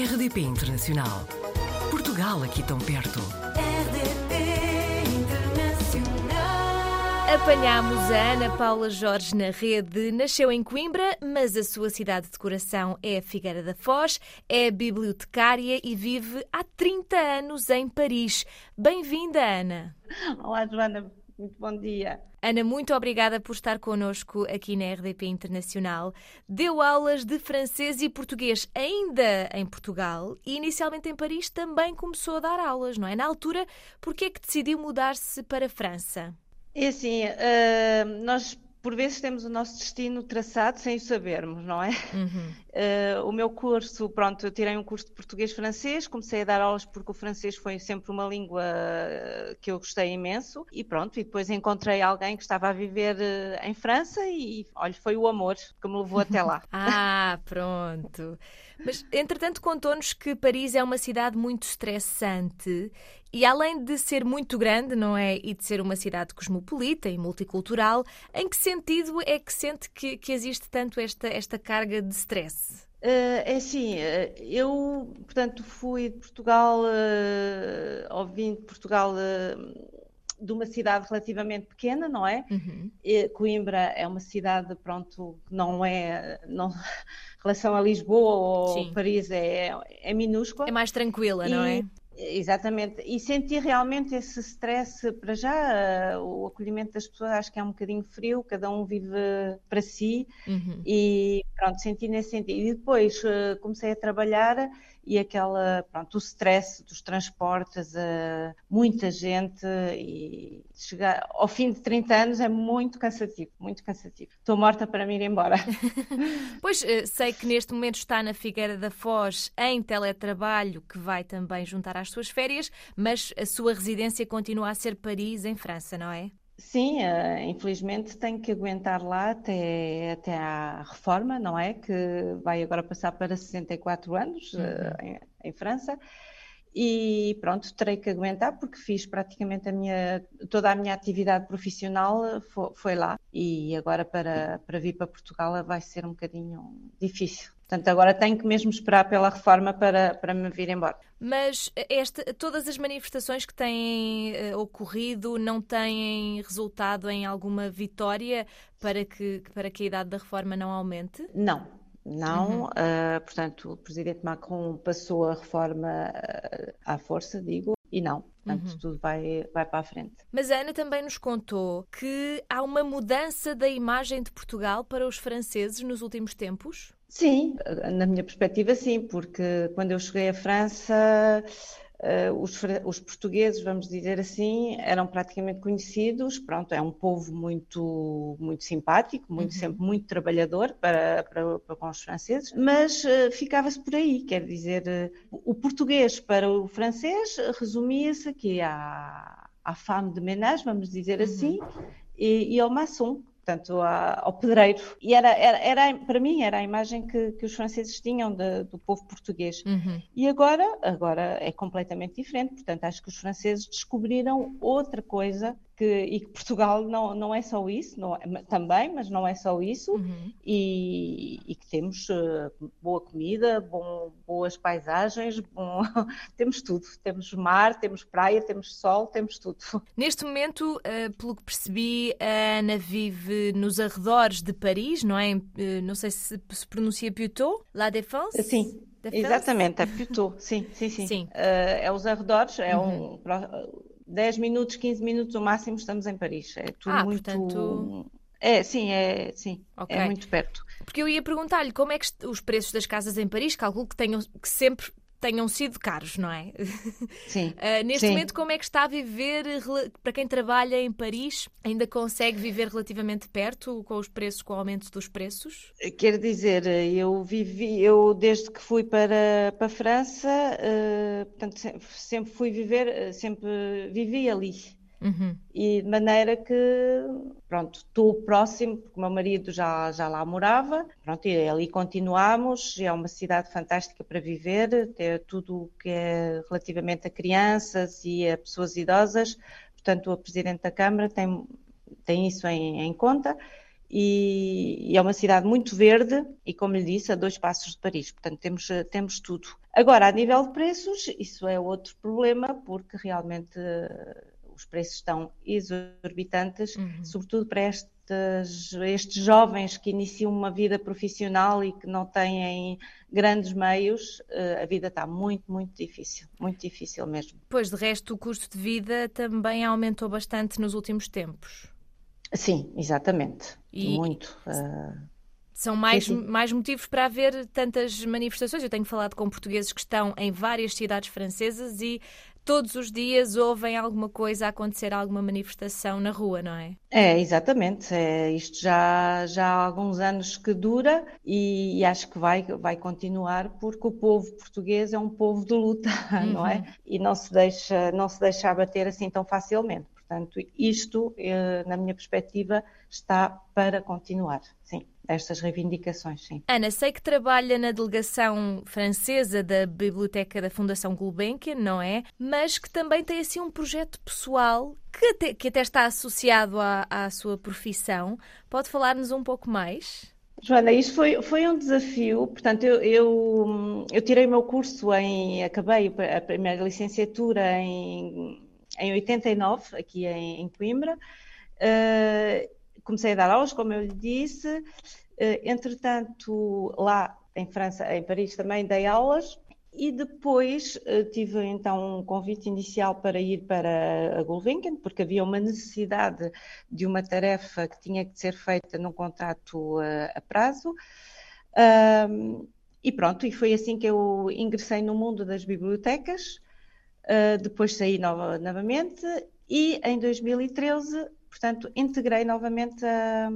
RDP Internacional. Portugal aqui tão perto. RDP Internacional. Apanhámos a Ana Paula Jorge na rede. Nasceu em Coimbra, mas a sua cidade de coração é a Figueira da Foz, é bibliotecária e vive há 30 anos em Paris. Bem-vinda, Ana. Olá, Joana, muito bom dia. Ana, muito obrigada por estar connosco aqui na RDP Internacional. Deu aulas de francês e português ainda em Portugal e inicialmente em Paris também começou a dar aulas, não é? Na altura, por que é que decidiu mudar-se para a França? É assim, eh, nós por vezes temos o nosso destino traçado sem o sabermos, não é? Eh, o meu curso, pronto, eu tirei um curso de português-francês, comecei a dar aulas porque o francês foi sempre uma língua que eu gostei imenso e pronto, e depois encontrei alguém que estava a viver eh, em França e, olha, foi o amor que me levou até lá. Ah, pronto. Mas, entretanto, contou-nos que Paris é uma cidade muito estressante e, além de ser muito grande, não é? E de ser uma cidade cosmopolita e multicultural, em que sentido é que sente que, que existe tanto esta, esta carga de stress? Eh, é assim, eh, eu, portanto, fui de Portugal, eh, ou vim de Portugal de uma cidade relativamente pequena, não é? Uhum. E Coimbra é uma cidade, pronto, que não é, não, em relação a Lisboa ou Sim. Paris é, é minúscula. É mais tranquila, não é? Exatamente, e senti realmente esse stress para já, eh, o acolhimento das pessoas acho que é um bocadinho frio, cada um vive para si, Uhum. e pronto, senti nesse sentido. E depois eh, comecei a trabalhar e aquela, pronto, o stress dos transportes, eh, muita gente e chegar ao fim de 30 anos é muito cansativo, muito cansativo. Estou morta para me ir embora. Pois eh, sei que neste momento está na Figueira da Foz em teletrabalho, que vai também juntar às suas férias, mas a sua residência continua a ser Paris, em França, não é? Sim, eh, infelizmente tenho que aguentar lá até, até à reforma, não é? Que vai agora passar para 64 anos, eh, em, em França. E pronto, terei que aguentar porque fiz praticamente a minha, toda a minha atividade profissional eh, fo- foi, lá. E agora para, para vir para Portugal vai ser um bocadinho difícil. Portanto, agora tenho que mesmo esperar pela reforma para, para me vir embora. Mas esta, todas as manifestações que têm eh, ocorrido não têm resultado em alguma vitória para que, para que a idade da reforma não aumente? Não, não. ah, portanto, o presidente Macron passou a reforma ah, à força, digo, e não. Portanto, tudo vai, vai para a frente. Mas a Ana também nos contou que há uma mudança da imagem de Portugal para os franceses nos últimos tempos. Sim, na minha perspectiva, sim, porque quando eu cheguei à França, eh, os, os portugueses, vamos dizer assim, eram praticamente conhecidos. Pronto, é um povo muito, muito simpático, muito, sempre muito trabalhador para, para, para com os franceses, mas eh, ficava-se por aí, quer dizer, eh, o português para o francês resumia-se aqui à, à femme de ménage, vamos dizer assim, e, e ao maçom portanto, ao pedreiro. E era, era, era, para mim, era a imagem que, que os franceses tinham de- do povo português. E agora, agora é completamente diferente. Portanto, acho que os franceses descobriram outra coisa que, e que Portugal não, não é só isso, não é- também, mas não é só isso, e, e que temos eh, boa comida, bom- boas paisagens, bom- temos tudo. Temos mar, temos praia, temos sol, temos tudo. Neste momento, eh, pelo que percebi, a Ana vive nos arredores de Paris, não é? Eh, Não sei se se pronuncia Puteaux, La Défense? Sim, exatamente, é Puteaux, sim, sim, sim. Sim. Eh, é os arredores, é um, pro- 10 minutos, 15 minutos o máximo estamos em Paris. É tudo Ah, muito... portanto- É, sim, é, sim, Ok. é muito perto. Porque eu ia perguntar-lhe como é que os preços das casas em Paris, calculo que, tenham, que sempre tenham sido caros, não é? Sim. Ah, neste Sim. momento, como é que está a viver, para quem trabalha em Paris, ainda consegue viver relativamente perto com os preços, com o aumento dos preços? Quer dizer, eu vivi, eu desde que fui para, para a França, eh, portanto, se- sempre fui viver, sempre vivi ali. Uhum. E de maneira que, pronto, estou próximo, porque o meu marido já, já lá morava, pronto, e ali continuamos, é uma cidade fantástica para viver, tem tudo o que é relativamente a crianças e a pessoas idosas, portanto, o Presidente da Câmara tem, tem isso em, em conta, e, e é uma cidade muito verde, e como lhe disse, a dois passos de Paris, portanto, temos, temos tudo. Agora, a nível de preços, isso é outro problema, porque realmente os preços estão exorbitantes, uhum. sobretudo para estes, estes jovens que iniciam uma vida profissional e que não têm grandes meios, uh, a vida está muito, muito difícil, muito difícil mesmo. Pois, de resto, o custo de vida também aumentou bastante nos últimos tempos. Sim, exatamente. E... Muito. Uh... São mais, mais motivos para haver tantas manifestações. Eu tenho falado com portugueses que estão em várias cidades francesas e todos os dias ouvem alguma coisa acontecer, alguma manifestação na rua, não é? É, exatamente. É, isto já, já há alguns anos que dura e, e, acho que vai, vai continuar porque o povo português é um povo de luta, uhum. não é? Uhum. E não se deixa, não se deixa abater assim tão facilmente. Portanto, isto, eh, na minha perspectiva, está para continuar, sim estas reivindicações, sim. Ana, sei que trabalha na delegação francesa da Biblioteca da Fundação Gulbenkian, não é? Mas que também tem assim um projeto pessoal que até, que até está associado à, à sua profissão. Pode falar-nos um pouco mais? Joana, isto foi, foi um desafio. Portanto, eu, eu, eu tirei o meu curso em. Acabei a primeira licenciatura em, em 89, aqui em, em Coimbra. Comecei a dar aulas, como eu lhe disse. Eh, entretanto, lá em França, em Paris também dei aulas e depois eh, tive então um convite inicial para ir para a Gulbenkian, porque havia uma necessidade de uma tarefa que tinha que ser feita num contrato eh, a prazo. e pronto, e foi assim que eu ingressei no mundo das bibliotecas. depois saí novamente e em 2013 portanto, integrei novamente a,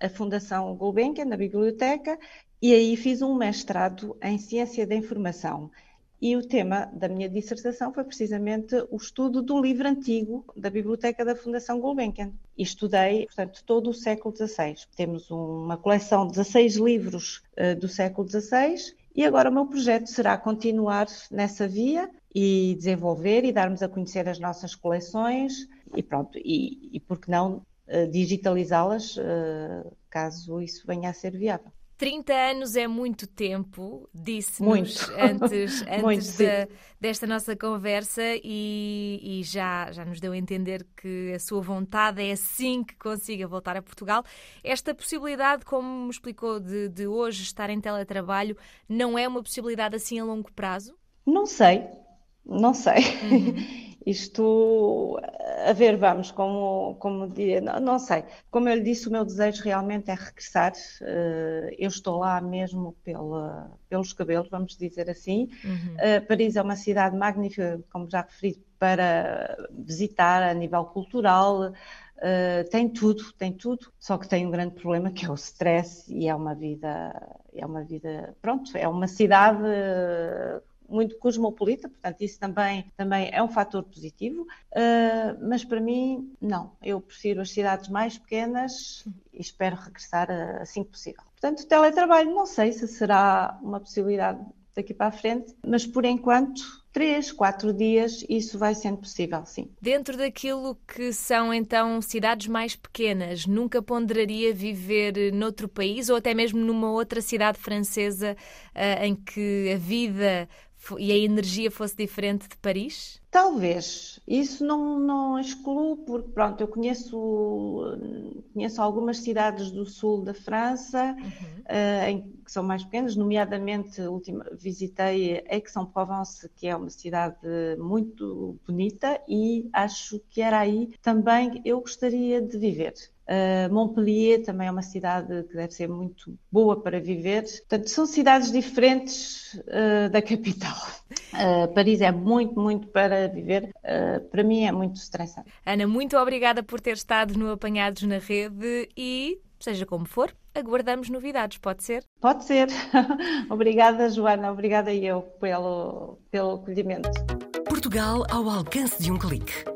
a Fundação Gulbenkian na biblioteca e aí fiz um mestrado em Ciência da Informação. E o tema da minha dissertação foi precisamente o estudo do livro antigo da Biblioteca da Fundação Gulbenkian. E estudei, portanto, todo o século XVI. Temos uma coleção de 16 livros uh, do século XVI e agora o meu projeto será continuar nessa via e desenvolver e darmos a conhecer as nossas coleções e pronto, e, e por que não uh, digitalizá-las uh, caso isso venha a ser viável. 30 anos é muito tempo, disse-nos antes, antes de, desta nossa conversa e, e, já, já nos deu a entender que a sua vontade é assim que consiga voltar a Portugal. Esta possibilidade, como me explicou, de, de hoje estar em teletrabalho, não é uma possibilidade assim a longo prazo? Não sei, não sei. Uhum. Isto, a ver, vamos, como, como diria, não, não, sei. Como eu lhe disse, o meu desejo realmente é regressar. Uh, eu estou lá mesmo pela, pelos cabelos, vamos dizer assim. Uhum. Uh, Paris é uma cidade magnífica, como já referi, para visitar a nível cultural. Uh, tem tudo, tem tudo, só que tem um grande problema que é o stress e é uma vida, é uma vida, pronto, é uma cidade muito cosmopolita, portanto, isso também, também é um fator positivo, uh, mas para mim, não. Eu prefiro as cidades mais pequenas e espero regressar assim que possível. Portanto, teletrabalho, não sei se será uma possibilidade daqui para a frente, mas por enquanto três, quatro dias, isso vai sendo possível, sim. Dentro daquilo que são então cidades mais pequenas, nunca ponderaria viver noutro país ou até mesmo numa outra cidade francesa uh, em que a vida e a energia fosse diferente de Paris? Talvez. Isso não, não excluo, porque pronto, eu conheço, conheço algumas cidades do sul da França uhum. uh, em, que são mais pequenas, nomeadamente ultima, visitei Aix-en-Provence, que é uma cidade muito bonita, e acho que era aí também eu gostaria de viver. Uh, Montpellier também é uma cidade que deve ser muito boa para viver. Portanto, são cidades diferentes uh, da capital. Uh, Paris é muito, muito para viver. para mim é muito estressante. Ana, muito obrigada por ter estado no Apanhados na Rede e, seja como for, aguardamos novidades, pode ser? Pode ser. obrigada, Joana. Obrigada eu pelo, pelo acolhimento. Portugal ao alcance de um clique